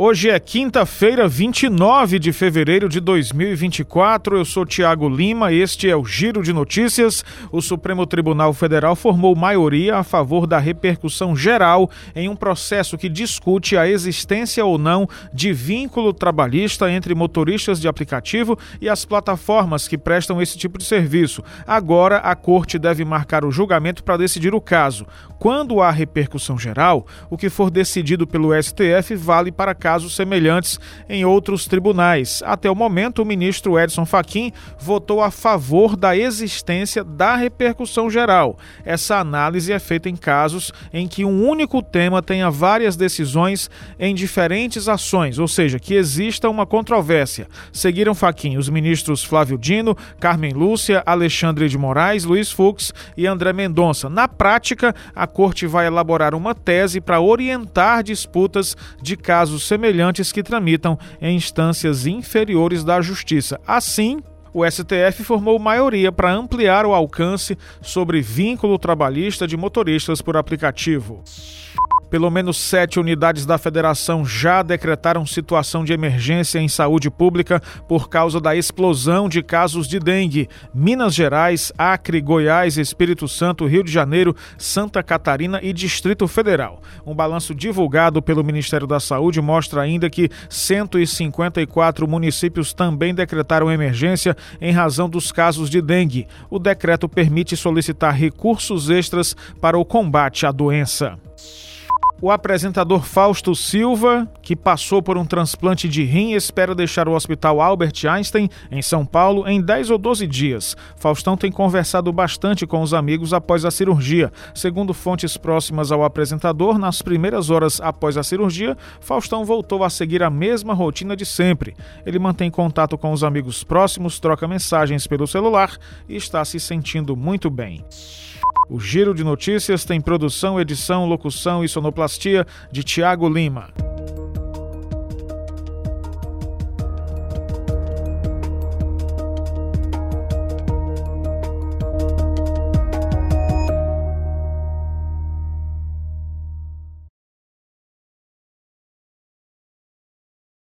Hoje é quinta-feira, 29 de fevereiro de 2024. Eu sou Tiago Lima, este é o Giro de Notícias. O Supremo Tribunal Federal formou maioria a favor da repercussão geral em um processo que discute a existência ou não de vínculo trabalhista entre motoristas de aplicativo e as plataformas que prestam esse tipo de serviço. Agora, a Corte deve marcar o julgamento para decidir o caso. Quando há repercussão geral, o que for decidido pelo STF vale para casos semelhantes em outros tribunais. Até o momento, o ministro Edson Fachin votou a favor da existência da repercussão geral. Essa análise é feita em casos em que um único tema tenha várias decisões em diferentes ações, ou seja, que exista uma controvérsia. Seguiram Fachin os ministros Flávio Dino, Carmen Lúcia, Alexandre de Moraes, Luiz Fux e André Mendonça. Na prática, a Corte vai elaborar uma tese para orientar disputas de casos semelhantes semelhantes que tramitam em instâncias inferiores da Justiça. Assim, o STF formou maioria para ampliar o alcance sobre vínculo trabalhista de motoristas por aplicativo. Pelo menos sete unidades da federação já decretaram situação de emergência em saúde pública por causa da explosão de casos de dengue. Minas Gerais, Acre, Goiás, Espírito Santo, Rio de Janeiro, Santa Catarina e Distrito Federal. Um balanço divulgado pelo Ministério da Saúde mostra ainda que 154 municípios também decretaram emergência em razão dos casos de dengue. O decreto permite solicitar recursos extras para o combate à doença. O apresentador Fausto Silva, que passou por um transplante de rim, espera deixar o Hospital Albert Einstein, em São Paulo, em 10 ou 12 dias. Faustão tem conversado bastante com os amigos após a cirurgia. Segundo fontes próximas ao apresentador, nas primeiras horas após a cirurgia, Faustão voltou a seguir a mesma rotina de sempre. Ele mantém contato com os amigos próximos, troca mensagens pelo celular e está se sentindo muito bem. O Giro de Notícias tem produção, edição, locução e sonoplastia de Tiago Lima.